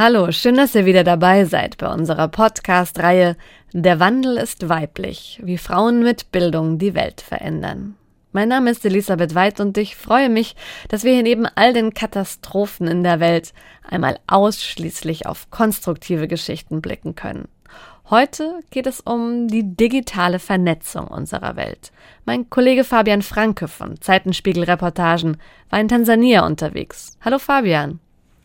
Hallo, schön, dass ihr wieder dabei seid bei unserer Podcast-Reihe Der Wandel ist weiblich, wie Frauen mit Bildung die Welt verändern. Mein Name ist Elisabeth Weid und ich freue mich, dass wir hier neben all den Katastrophen in der Welt einmal ausschließlich auf konstruktive Geschichten blicken können. Heute geht es um die digitale Vernetzung unserer Welt. Mein Kollege Fabian Franke von Zeitenspiegel Reportagen war in Tansania unterwegs. Hallo Fabian.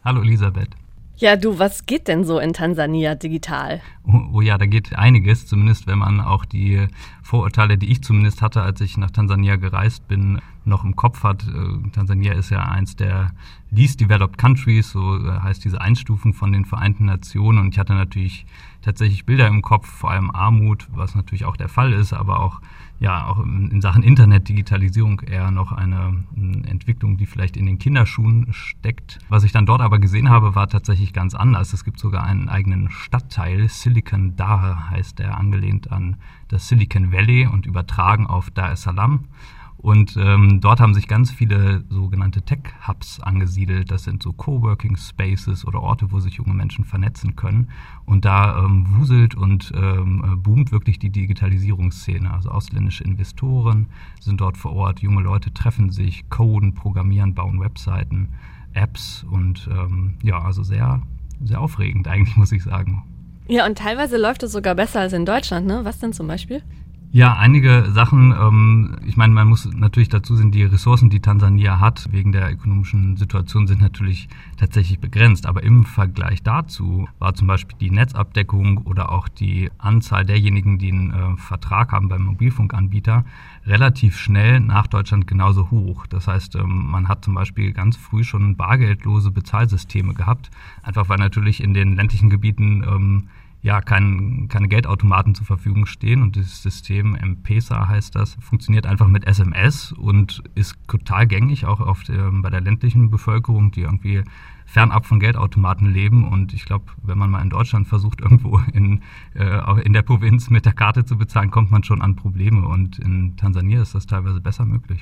Hallo Elisabeth. Ja, du, was geht denn so in Tansania digital? Oh, oh, ja, da geht einiges, zumindest wenn man auch die Vorurteile, die ich zumindest hatte, als ich nach Tansania gereist bin, noch im Kopf hat. Äh, Tansania ist ja eins der least developed countries, so äh, heißt diese Einstufung von den Vereinten Nationen. Und ich hatte natürlich tatsächlich Bilder im Kopf, vor allem Armut, was natürlich auch der Fall ist, aber auch ja auch in Sachen Internet, Digitalisierung eher noch eine Entwicklung, die vielleicht in den Kinderschuhen steckt. Was ich dann dort aber gesehen habe, war tatsächlich ganz anders. Es gibt sogar einen eigenen Stadtteil, Silicon Dar heißt der, angelehnt an das Silicon Valley und übertragen auf Dar es Salaam. Und ähm, dort haben sich ganz viele sogenannte Tech-Hubs angesiedelt. Das sind so Coworking Spaces oder Orte, wo sich junge Menschen vernetzen können. Und da ähm, wuselt und ähm, boomt wirklich die Digitalisierungsszene. Also ausländische Investoren sind dort vor Ort, junge Leute treffen sich, coden, programmieren, bauen Webseiten, Apps und ähm, ja, also sehr, sehr aufregend eigentlich, muss ich sagen. Ja, und teilweise läuft es sogar besser als in Deutschland, ne? Was denn zum Beispiel? Ja, einige Sachen. Ähm, ich meine, man muss natürlich dazu sehen, die Ressourcen, die Tansania hat, wegen der ökonomischen Situation, sind natürlich tatsächlich begrenzt. Aber im Vergleich dazu war zum Beispiel die Netzabdeckung oder auch die Anzahl derjenigen, die einen äh, Vertrag haben beim Mobilfunkanbieter, relativ schnell nach Deutschland genauso hoch. Das heißt, ähm, man hat zum Beispiel ganz früh schon bargeldlose Bezahlsysteme gehabt, einfach weil natürlich in den ländlichen Gebieten ähm, ja kein, keine Geldautomaten zur Verfügung stehen und das System M-Pesa heißt das, funktioniert einfach mit SMS und ist total gängig auch auf der, bei der ländlichen Bevölkerung, die irgendwie fernab von Geldautomaten leben. Und ich glaube, wenn man mal in Deutschland versucht, irgendwo in, äh, in der Provinz mit der Karte zu bezahlen, kommt man schon an Probleme. Und in Tansania ist das teilweise besser möglich.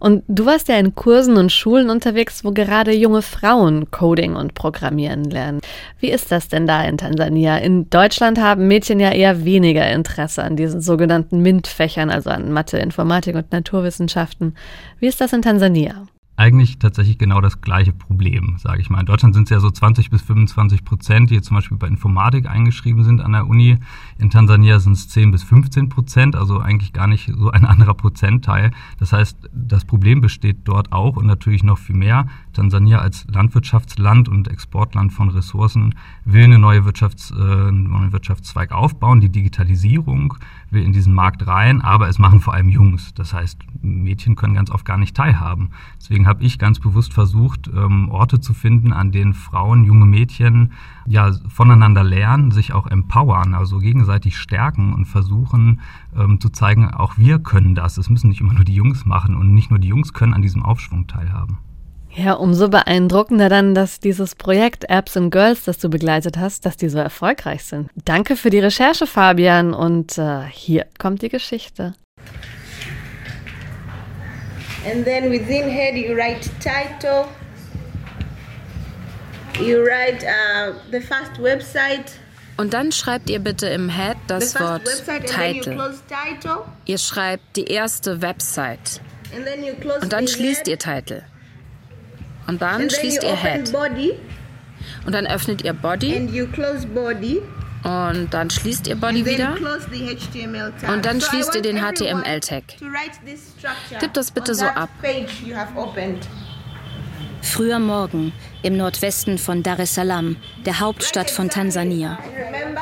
Und du warst ja in Kursen und Schulen unterwegs, wo gerade junge Frauen Coding und Programmieren lernen. Wie ist das denn da in Tansania? In Deutschland haben Mädchen ja eher weniger Interesse an diesen sogenannten MINT-Fächern, also an Mathe, Informatik und Naturwissenschaften. Wie ist das in Tansania? Eigentlich tatsächlich genau das gleiche Problem, sage ich mal. In Deutschland sind es ja so 20 bis 25 Prozent, die jetzt zum Beispiel bei Informatik eingeschrieben sind an der Uni. In Tansania sind es 10 bis 15 Prozent, also eigentlich gar nicht so ein anderer Prozentteil. Das heißt, das Problem besteht dort auch und natürlich noch viel mehr. Tansania als Landwirtschaftsland und Exportland von Ressourcen will eine neue Wirtschafts-, äh, einen neuen Wirtschaftszweig aufbauen. Die Digitalisierung will in diesen Markt rein, aber es machen vor allem Jungs. Das heißt, Mädchen können ganz oft gar nicht teilhaben. Deswegen habe ich ganz bewusst versucht, ähm, Orte zu finden, an denen Frauen, junge Mädchen ja voneinander lernen, sich auch empowern, also gegenseitig stärken und versuchen ähm, zu zeigen, auch wir können das. Es müssen nicht immer nur die Jungs machen und nicht nur die Jungs können an diesem Aufschwung teilhaben. Ja, umso beeindruckender dann, dass dieses Projekt Apps and Girls, das du begleitet hast, dass die so erfolgreich sind. Danke für die Recherche, Fabian. Und äh, hier kommt die Geschichte. And then within head you write title. You write uh, the first website. Und dann schreibt ihr bitte im Head das Wort Title. Ihr schreibt die erste Website. Und dann schließt ihr Title. Und dann schließt ihr Head. Und dann öffnet ihr Body. Und dann schließt ihr Body wieder. Und dann schließt ihr den HTML-Tag. Tippt das bitte so ab. Früher Morgen im Nordwesten von Dar es Salaam, der Hauptstadt von Tansania.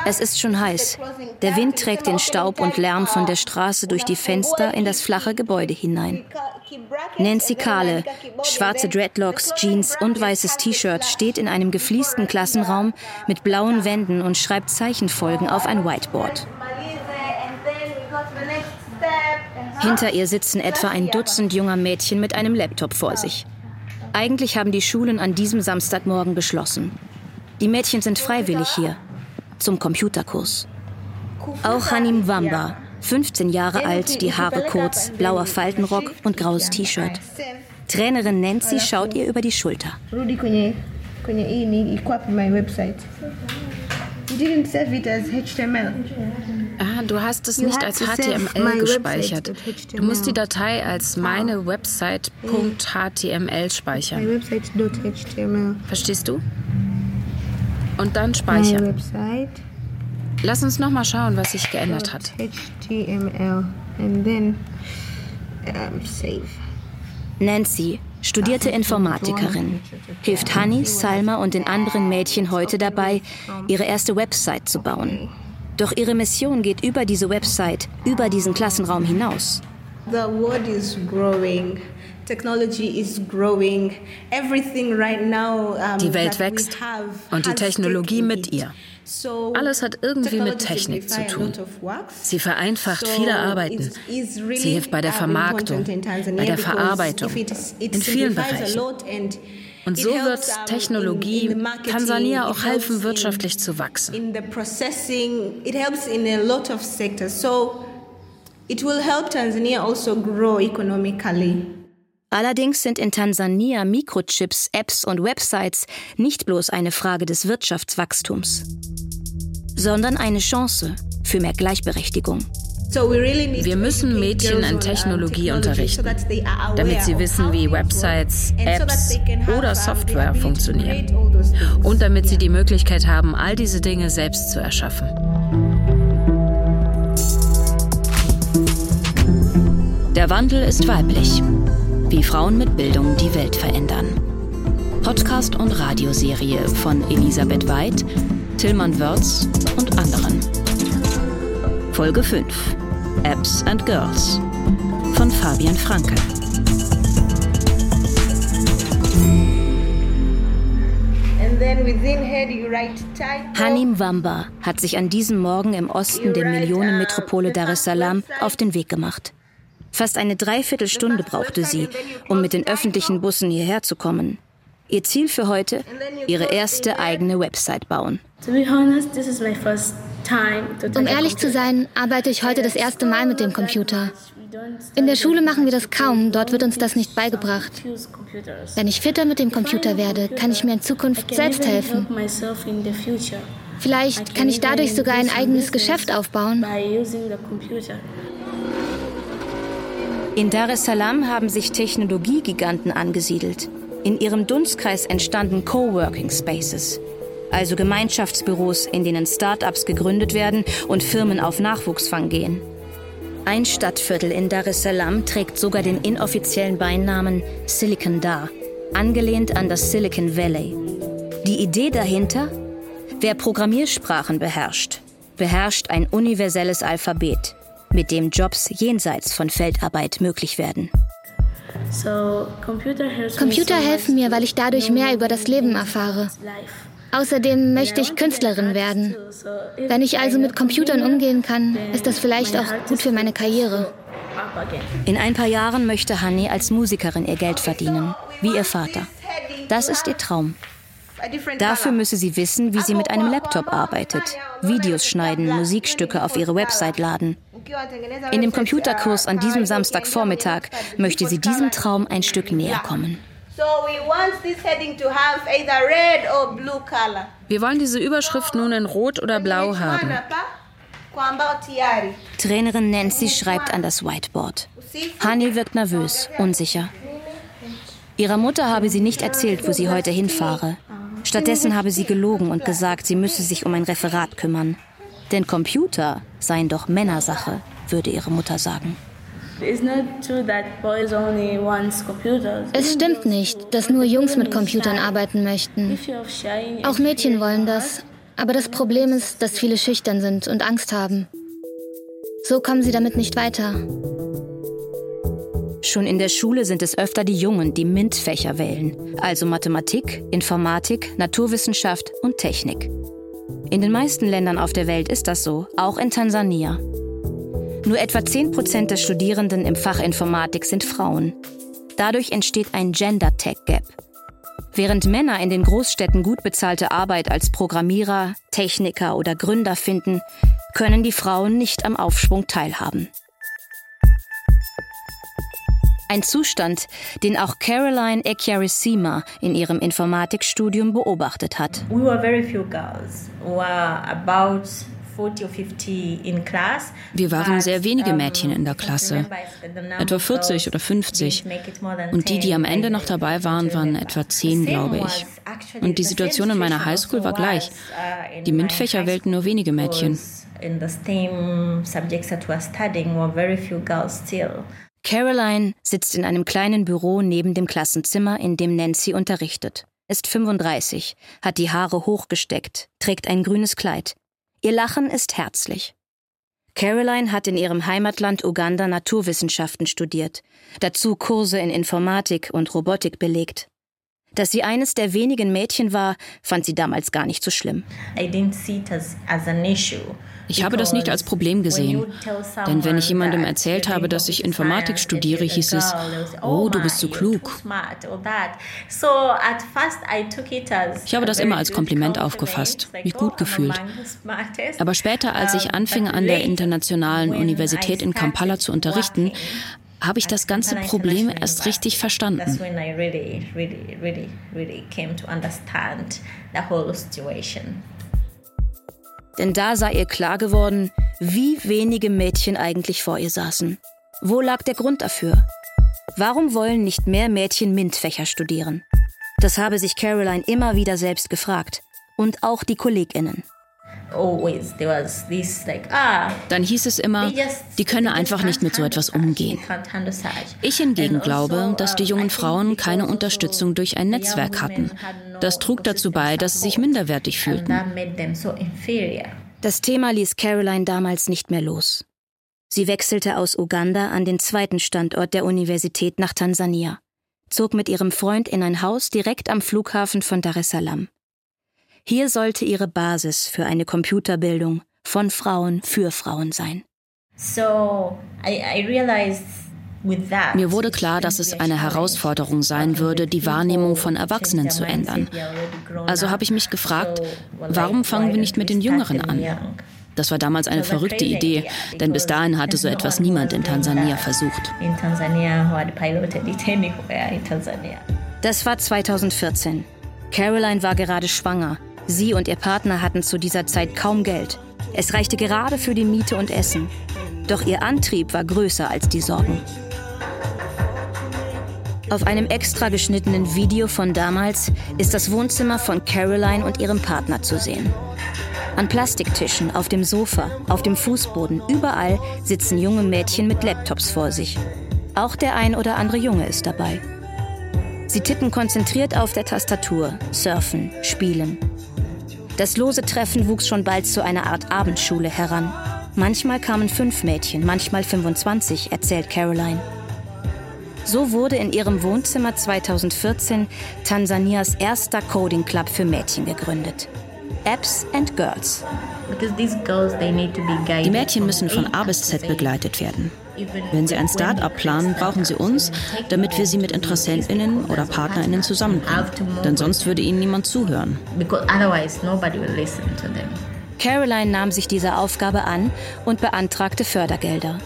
Es ist schon heiß. Der Wind trägt den Staub und Lärm von der Straße durch die Fenster in das flache Gebäude hinein. Nancy Kahle, schwarze Dreadlocks, Jeans und weißes T-Shirt, steht in einem gefliesten Klassenraum mit blauen Wänden und schreibt Zeichenfolgen auf ein Whiteboard. Hinter ihr sitzen etwa ein Dutzend junger Mädchen mit einem Laptop vor sich. Eigentlich haben die Schulen an diesem Samstagmorgen beschlossen. Die Mädchen sind freiwillig hier. Zum Computerkurs. Auch Hanim Wamba, 15 Jahre alt, die Haare kurz, blauer Faltenrock und graues T-Shirt. Trainerin Nancy schaut ihr über die Schulter. HTML. Ah, du hast es nicht als HTML gespeichert. Du musst die Datei als meine Website.html speichern. Verstehst du? Und dann speichern. Lass uns noch mal schauen, was sich geändert hat. HTML and then um, save. Nancy, studierte Informatikerin, hilft Honey, Salma und den anderen Mädchen heute dabei, ihre erste Website zu bauen. Doch ihre Mission geht über diese Website, über diesen Klassenraum hinaus. The world is growing. Technology is growing. Everything right now, um, die Welt wächst und die Technologie mit ihr. Alles hat irgendwie mit Technik zu tun. Sie vereinfacht viele Arbeiten. Sie hilft bei der Vermarktung, bei der Verarbeitung, in vielen Bereichen. Und so wird Technologie Tansania auch helfen, wirtschaftlich zu wachsen. It will help Tanzania also grow economically. Allerdings sind in Tansania Mikrochips, Apps und Websites nicht bloß eine Frage des Wirtschaftswachstums, sondern eine Chance für mehr Gleichberechtigung. Wir müssen Mädchen in Technologie unterrichten, damit sie wissen, wie Websites, Apps oder Software funktionieren. Und damit sie die Möglichkeit haben, all diese Dinge selbst zu erschaffen. Der Wandel ist weiblich wie Frauen mit Bildung die Welt verändern. Podcast und Radioserie von Elisabeth Weid, Tillmann Wörz und anderen. Folge 5 Apps and Girls von Fabian Franke. Hanim Wamba hat sich an diesem Morgen im Osten der Millionenmetropole Dar es Salaam auf den Weg gemacht. Fast eine Dreiviertelstunde brauchte sie, um mit den öffentlichen Bussen hierher zu kommen. Ihr Ziel für heute? Ihre erste eigene Website bauen. Um ehrlich zu sein, arbeite ich heute das erste Mal mit dem Computer. In der Schule machen wir das kaum, dort wird uns das nicht beigebracht. Wenn ich fitter mit dem Computer werde, kann ich mir in Zukunft selbst helfen. Vielleicht kann ich dadurch sogar ein eigenes Geschäft aufbauen. In Dar es Salaam haben sich Technologiegiganten angesiedelt. In ihrem Dunstkreis entstanden Coworking Spaces, also Gemeinschaftsbüros, in denen Start-ups gegründet werden und Firmen auf Nachwuchsfang gehen. Ein Stadtviertel in Dar es Salaam trägt sogar den inoffiziellen Beinamen Silicon Dar, angelehnt an das Silicon Valley. Die Idee dahinter? Wer Programmiersprachen beherrscht, beherrscht ein universelles Alphabet mit dem Jobs jenseits von Feldarbeit möglich werden. Computer helfen mir, weil ich dadurch mehr über das Leben erfahre. Außerdem möchte ich Künstlerin werden. Wenn ich also mit Computern umgehen kann, ist das vielleicht auch gut für meine Karriere. In ein paar Jahren möchte Hanni als Musikerin ihr Geld verdienen, wie ihr Vater. Das ist ihr Traum. Dafür müsse sie wissen, wie sie mit einem Laptop arbeitet, Videos schneiden, Musikstücke auf ihre Website laden. In dem Computerkurs an diesem Samstagvormittag möchte sie diesem Traum ein Stück näher kommen. Wir wollen diese Überschrift nun in Rot oder Blau haben. Trainerin Nancy schreibt an das Whiteboard. Hani wirkt nervös, unsicher. Ihrer Mutter habe sie nicht erzählt, wo sie heute hinfahre. Stattdessen habe sie gelogen und gesagt, sie müsse sich um ein Referat kümmern. Denn Computer seien doch Männersache, würde ihre Mutter sagen. Es stimmt nicht, dass nur Jungs mit Computern arbeiten möchten. Auch Mädchen wollen das. Aber das Problem ist, dass viele schüchtern sind und Angst haben. So kommen sie damit nicht weiter. Schon in der Schule sind es öfter die Jungen, die MINT-Fächer wählen, also Mathematik, Informatik, Naturwissenschaft und Technik. In den meisten Ländern auf der Welt ist das so, auch in Tansania. Nur etwa 10 Prozent der Studierenden im Fach Informatik sind Frauen. Dadurch entsteht ein Gender Tech Gap. Während Männer in den Großstädten gut bezahlte Arbeit als Programmierer, Techniker oder Gründer finden, können die Frauen nicht am Aufschwung teilhaben. Ein Zustand, den auch Caroline Echiarissima in ihrem Informatikstudium beobachtet hat. We were very few girls. We were about wir waren sehr wenige Mädchen in der Klasse, etwa 40 oder 50. Und die, die am Ende noch dabei waren, waren etwa 10, glaube ich. Und die Situation in meiner Highschool war gleich. Uh, die MINT-Fächer wählten nur wenige Mädchen. Caroline sitzt in einem kleinen Büro neben dem Klassenzimmer, in dem Nancy unterrichtet. Ist 35, hat die Haare hochgesteckt, trägt ein grünes Kleid. Ihr Lachen ist herzlich. Caroline hat in ihrem Heimatland Uganda Naturwissenschaften studiert, dazu Kurse in Informatik und Robotik belegt. Dass sie eines der wenigen Mädchen war, fand sie damals gar nicht so schlimm. I didn't see it as, as an issue. Ich habe das nicht als Problem gesehen. Denn wenn ich jemandem erzählt habe, dass ich Informatik studiere, hieß es, oh, du bist so klug. Ich habe das immer als Kompliment aufgefasst, mich gut gefühlt. Aber später, als ich anfing, an der Internationalen Universität in Kampala zu unterrichten, habe ich das ganze Problem erst richtig verstanden. Denn da sei ihr klar geworden, wie wenige Mädchen eigentlich vor ihr saßen. Wo lag der Grund dafür? Warum wollen nicht mehr Mädchen MINT-Fächer studieren? Das habe sich Caroline immer wieder selbst gefragt. Und auch die KollegInnen. Ah, Dann hieß es immer, die könne einfach nicht mit so etwas umgehen. Ich hingegen also, glaube, dass die jungen Frauen keine Unterstützung durch ein Netzwerk hatten. Das trug dazu bei, dass sie sich minderwertig fühlten. Das Thema ließ Caroline damals nicht mehr los. Sie wechselte aus Uganda an den zweiten Standort der Universität nach Tansania, zog mit ihrem Freund in ein Haus direkt am Flughafen von Dar es Salaam. Hier sollte ihre Basis für eine Computerbildung von Frauen für Frauen sein. So, I, I realized mir wurde klar, dass es eine Herausforderung sein würde, die Wahrnehmung von Erwachsenen zu ändern. Also habe ich mich gefragt, warum fangen wir nicht mit den Jüngeren an? Das war damals eine verrückte Idee, denn bis dahin hatte so etwas niemand in Tansania versucht. Das war 2014. Caroline war gerade schwanger Sie und ihr Partner hatten zu dieser Zeit kaum Geld. Es reichte gerade für die Miete und Essen. Doch ihr Antrieb war größer als die Sorgen. Auf einem extra geschnittenen Video von damals ist das Wohnzimmer von Caroline und ihrem Partner zu sehen. An Plastiktischen, auf dem Sofa, auf dem Fußboden, überall sitzen junge Mädchen mit Laptops vor sich. Auch der ein oder andere Junge ist dabei. Sie tippen konzentriert auf der Tastatur, surfen, spielen. Das lose Treffen wuchs schon bald zu einer Art Abendschule heran. Manchmal kamen fünf Mädchen, manchmal 25, erzählt Caroline. So wurde in ihrem Wohnzimmer 2014 Tansanias erster Coding Club für Mädchen gegründet. Apps and Girls. Die Mädchen müssen von A bis Z begleitet werden. Wenn Sie ein Start-up planen, brauchen Sie uns, damit wir Sie mit Interessentinnen oder Partnerinnen zusammenbringen. Denn sonst würde Ihnen niemand zuhören. Caroline nahm sich dieser Aufgabe an und beantragte Fördergelder.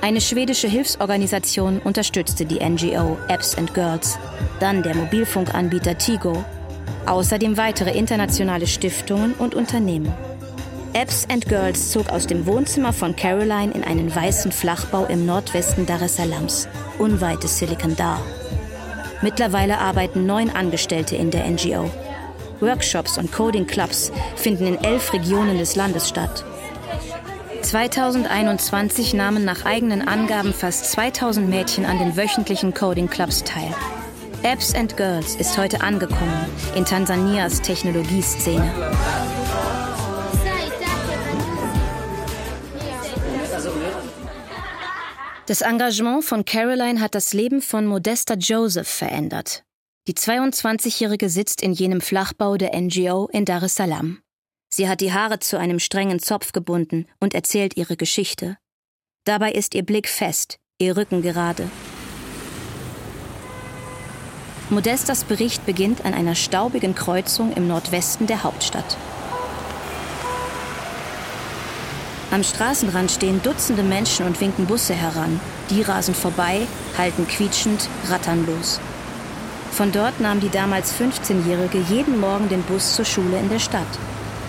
Eine schwedische Hilfsorganisation unterstützte die NGO Apps and Girls, dann der Mobilfunkanbieter Tigo, außerdem weitere internationale Stiftungen und Unternehmen. Apps and Girls zog aus dem Wohnzimmer von Caroline in einen weißen Flachbau im Nordwesten Dar es Salaams, unweit des Silicon Dar. Mittlerweile arbeiten neun Angestellte in der NGO. Workshops und Coding-Clubs finden in elf Regionen des Landes statt. 2021 nahmen nach eigenen Angaben fast 2000 Mädchen an den wöchentlichen Coding-Clubs teil. Apps and Girls ist heute angekommen in Tansanias Technologieszene. Das Engagement von Caroline hat das Leben von Modesta Joseph verändert. Die 22-Jährige sitzt in jenem Flachbau der NGO in Dar es Salaam. Sie hat die Haare zu einem strengen Zopf gebunden und erzählt ihre Geschichte. Dabei ist ihr Blick fest, ihr Rücken gerade. Modestas Bericht beginnt an einer staubigen Kreuzung im Nordwesten der Hauptstadt. Am Straßenrand stehen Dutzende Menschen und winken Busse heran. Die rasen vorbei, halten quietschend, rattern los. Von dort nahm die damals 15-Jährige jeden Morgen den Bus zur Schule in der Stadt.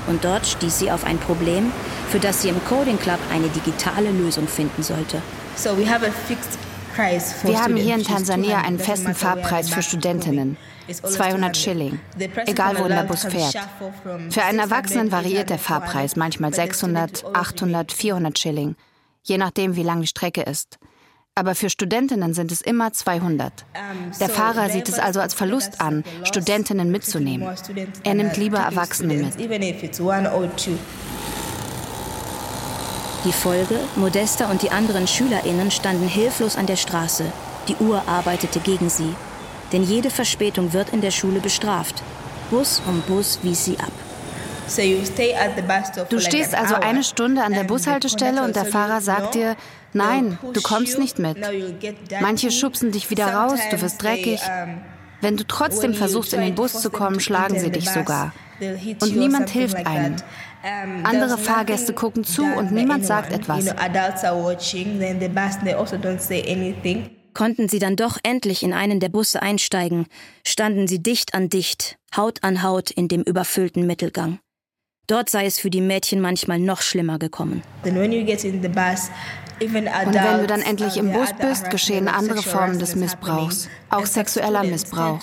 Und dort stieß sie auf ein Problem, für das sie im Coding Club eine digitale Lösung finden sollte. Wir haben hier in Tansania einen festen Fahrpreis für Studentinnen. 200 Schilling, egal wohin der Bus fährt. Für einen Erwachsenen variiert der Fahrpreis manchmal 600, 800, 400 Schilling, je nachdem, wie lang die Strecke ist. Aber für Studentinnen sind es immer 200. Der Fahrer sieht es also als Verlust an, Studentinnen mitzunehmen. Er nimmt lieber Erwachsene mit. Die Folge, Modesta und die anderen Schülerinnen standen hilflos an der Straße. Die Uhr arbeitete gegen sie. Denn jede Verspätung wird in der Schule bestraft. Bus um Bus wies sie ab. Du stehst also eine Stunde an der Bushaltestelle und der Fahrer sagt dir, nein, du kommst nicht mit. Manche schubsen dich wieder raus, du wirst dreckig. Wenn du trotzdem versuchst, in den Bus zu kommen, schlagen sie dich sogar. Und niemand hilft einem. Andere Fahrgäste gucken zu und niemand sagt etwas. Konnten sie dann doch endlich in einen der Busse einsteigen, standen sie dicht an dicht, Haut an Haut in dem überfüllten Mittelgang. Dort sei es für die Mädchen manchmal noch schlimmer gekommen. Und wenn du dann endlich im Bus bist, geschehen andere Formen des Missbrauchs, auch sexueller Missbrauch.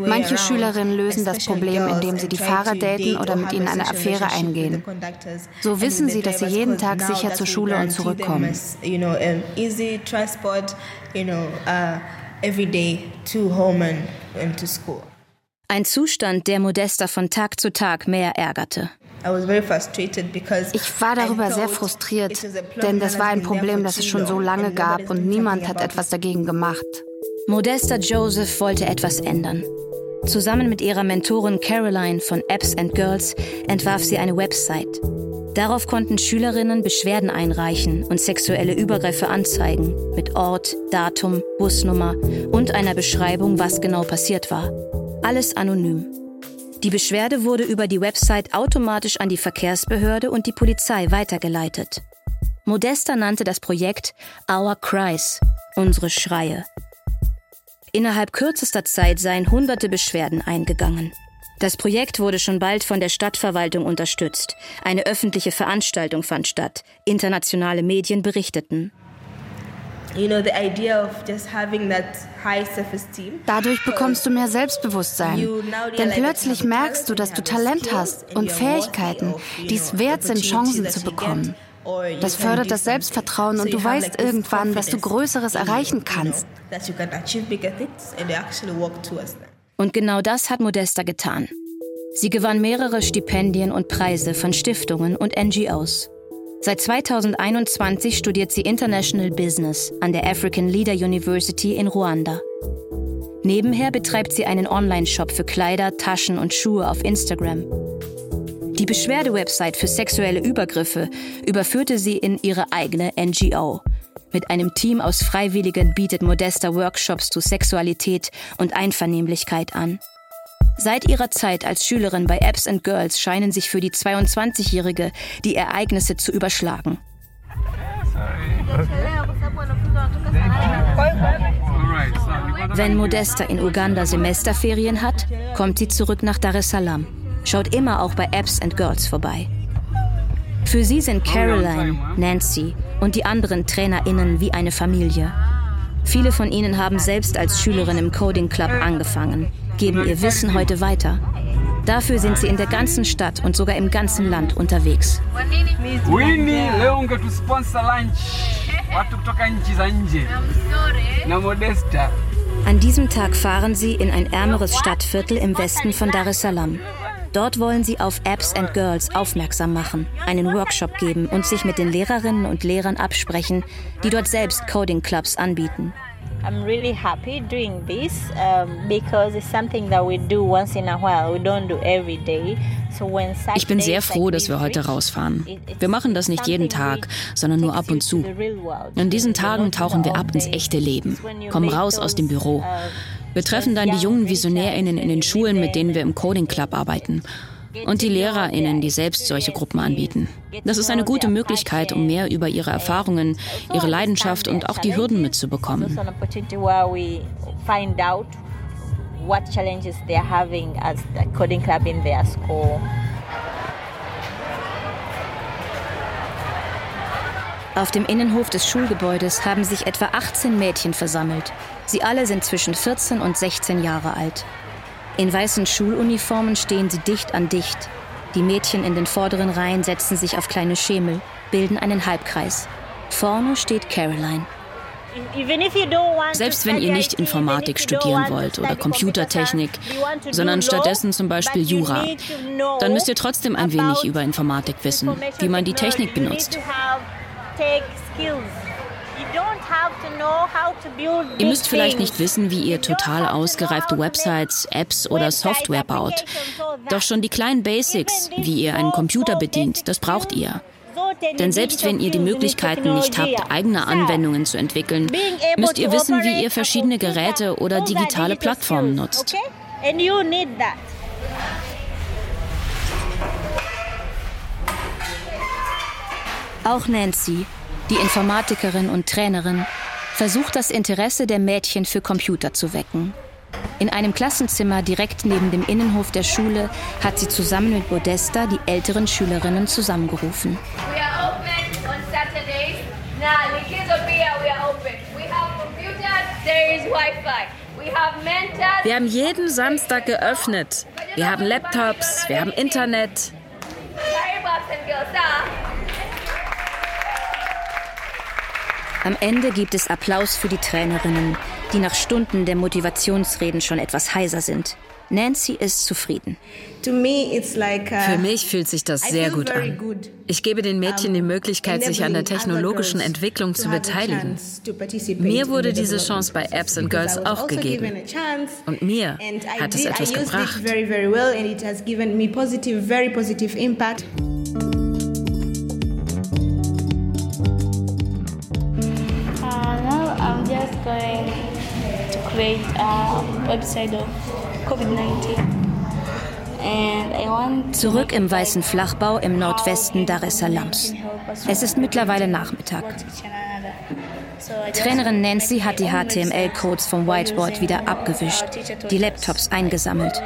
Manche Schülerinnen lösen das Problem, indem sie die Fahrer daten oder mit ihnen eine Affäre eingehen. So wissen sie, dass sie jeden Tag sicher zur Schule und zurückkommen. Ein Zustand, der Modesta von Tag zu Tag mehr ärgerte. Ich war darüber sehr frustriert, denn das war ein Problem, das es schon so lange gab und niemand hat etwas dagegen gemacht. Modesta Joseph wollte etwas ändern. Zusammen mit ihrer Mentorin Caroline von Apps and Girls entwarf sie eine Website. Darauf konnten Schülerinnen Beschwerden einreichen und sexuelle Übergriffe anzeigen, mit Ort, Datum, Busnummer und einer Beschreibung, was genau passiert war. Alles anonym. Die Beschwerde wurde über die Website automatisch an die Verkehrsbehörde und die Polizei weitergeleitet. Modesta nannte das Projekt Our Cries, unsere Schreie. Innerhalb kürzester Zeit seien hunderte Beschwerden eingegangen. Das Projekt wurde schon bald von der Stadtverwaltung unterstützt. Eine öffentliche Veranstaltung fand statt. Internationale Medien berichteten. Dadurch bekommst du mehr Selbstbewusstsein. Denn plötzlich merkst du, dass du Talent hast und Fähigkeiten, die es wert sind, Chancen zu bekommen. Das fördert das Selbstvertrauen und du weißt irgendwann, dass du Größeres erreichen kannst. Und genau das hat Modesta getan. Sie gewann mehrere Stipendien und Preise von Stiftungen und NGOs. Seit 2021 studiert sie International Business an der African Leader University in Ruanda. Nebenher betreibt sie einen Online-Shop für Kleider, Taschen und Schuhe auf Instagram. Die Beschwerdewebsite für sexuelle Übergriffe überführte sie in ihre eigene NGO. Mit einem Team aus Freiwilligen bietet Modesta Workshops zu Sexualität und Einvernehmlichkeit an. Seit ihrer Zeit als Schülerin bei Apps and Girls scheinen sich für die 22-Jährige die Ereignisse zu überschlagen. Wenn Modesta in Uganda Semesterferien hat, kommt sie zurück nach Dar es Salaam, schaut immer auch bei Apps and Girls vorbei. Für sie sind Caroline, Nancy und die anderen TrainerInnen wie eine Familie. Viele von ihnen haben selbst als Schülerin im Coding Club angefangen geben ihr Wissen heute weiter. Dafür sind sie in der ganzen Stadt und sogar im ganzen Land unterwegs. An diesem Tag fahren sie in ein ärmeres Stadtviertel im Westen von Dar es Salaam. Dort wollen sie auf Apps and Girls aufmerksam machen, einen Workshop geben und sich mit den Lehrerinnen und Lehrern absprechen, die dort selbst Coding Clubs anbieten. I'm really happy doing this um, because it's something that we do once in a while. We don't do every day. Ich bin sehr froh, dass wir heute rausfahren. Wir machen das nicht jeden Tag, sondern nur ab und zu. An diesen Tagen tauchen wir ab ins echte Leben, kommen raus aus dem Büro. Uh, wir treffen dann die jungen VisionärInnen in den Schulen, mit denen wir im Coding Club arbeiten. Und die Lehrerinnen, die selbst solche Gruppen anbieten. Das ist eine gute Möglichkeit, um mehr über ihre Erfahrungen, ihre Leidenschaft und auch die Hürden mitzubekommen. What challenges they're having as the coding club in their school. Auf dem Innenhof des Schulgebäudes haben sich etwa 18 Mädchen versammelt. Sie alle sind zwischen 14 und 16 Jahre alt. In weißen Schuluniformen stehen sie dicht an dicht. Die Mädchen in den vorderen Reihen setzen sich auf kleine Schemel, bilden einen Halbkreis. Vorne steht Caroline. Selbst wenn ihr nicht Informatik studieren wollt oder Computertechnik, sondern stattdessen zum Beispiel Jura, dann müsst ihr trotzdem ein wenig über Informatik wissen, wie man die Technik benutzt. Ihr müsst vielleicht nicht wissen, wie ihr total ausgereifte Websites, Apps oder Software baut. Doch schon die kleinen Basics, wie ihr einen Computer bedient, das braucht ihr. Denn selbst wenn ihr die Möglichkeiten nicht habt, eigene Anwendungen zu entwickeln, müsst ihr wissen, wie ihr verschiedene Geräte oder digitale Plattformen nutzt. Auch Nancy, die Informatikerin und Trainerin, versucht das Interesse der Mädchen für Computer zu wecken. In einem Klassenzimmer direkt neben dem Innenhof der Schule hat sie zusammen mit Modesta die älteren Schülerinnen zusammengerufen. Wir haben jeden Samstag geöffnet. Wir haben Laptops, wir haben Internet. Am Ende gibt es Applaus für die Trainerinnen, die nach Stunden der Motivationsreden schon etwas heiser sind. Nancy ist zufrieden. Für mich fühlt sich das sehr gut an. Ich gebe den Mädchen die Möglichkeit, sich an der technologischen Entwicklung zu beteiligen. Mir wurde diese Chance bei Apps and Girls auch gegeben. Und mir hat es etwas gebracht. Going to create a website of COVID-19. Zurück im weißen Flachbau im Nordwesten Dar es Salams. Es ist mittlerweile Nachmittag. Trainerin Nancy hat die HTML-Codes vom Whiteboard wieder abgewischt, die Laptops eingesammelt.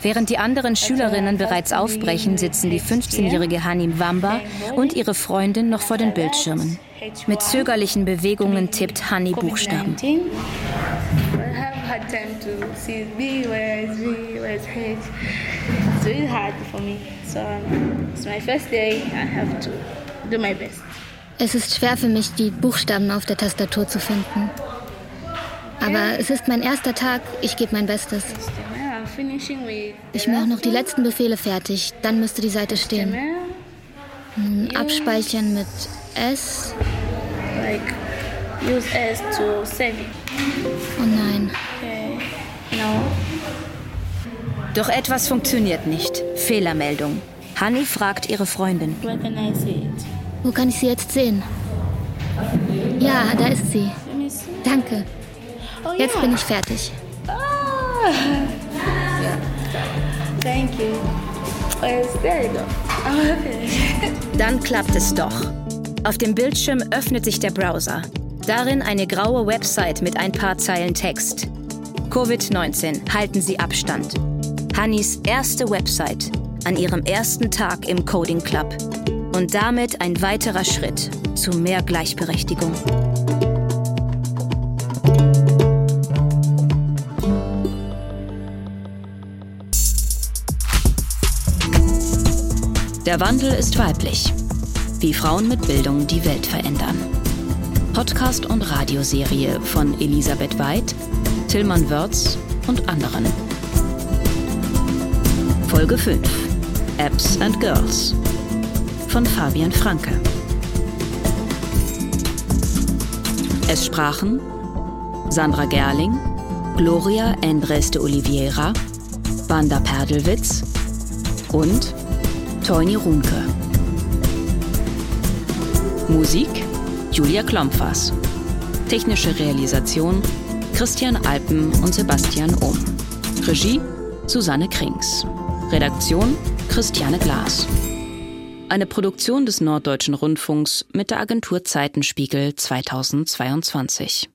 Während die anderen Schülerinnen bereits aufbrechen, sitzen die 15-jährige Hanim Wamba und ihre Freundin noch vor den Bildschirmen. Mit zögerlichen Bewegungen tippt Hani Buchstaben. Es ist schwer für mich, die Buchstaben auf der Tastatur zu finden. Aber es ist mein erster Tag, ich gebe mein Bestes. Ich mache noch die letzten Befehle fertig, dann müsste die Seite stehen. Nun abspeichern mit S. Like use S to save it. Oh nein. Okay. No. Doch etwas funktioniert nicht. Fehlermeldung. Honey fragt ihre Freundin. Wo kann ich sie jetzt sehen? Ja, da ist sie. Danke. Oh, jetzt bin ich fertig. Ah. Thank you. Dann klappt es doch. Auf dem Bildschirm öffnet sich der Browser. Darin eine graue Website mit ein paar Zeilen Text. Covid-19, halten Sie Abstand. Hannis erste Website an ihrem ersten Tag im Coding Club. Und damit ein weiterer Schritt zu mehr Gleichberechtigung. Der Wandel ist weiblich wie Frauen mit Bildung die Welt verändern. Podcast und Radioserie von Elisabeth Weid, Tillmann Wörz und anderen. Folge 5 Apps and Girls von Fabian Franke. Es sprachen Sandra Gerling, Gloria Endres de Oliveira, Wanda Perdelwitz und Toini Runke. Musik Julia Klompfers. Technische Realisation Christian Alpen und Sebastian Ohm. Regie Susanne Krings. Redaktion Christiane Glas. Eine Produktion des Norddeutschen Rundfunks mit der Agentur Zeitenspiegel 2022.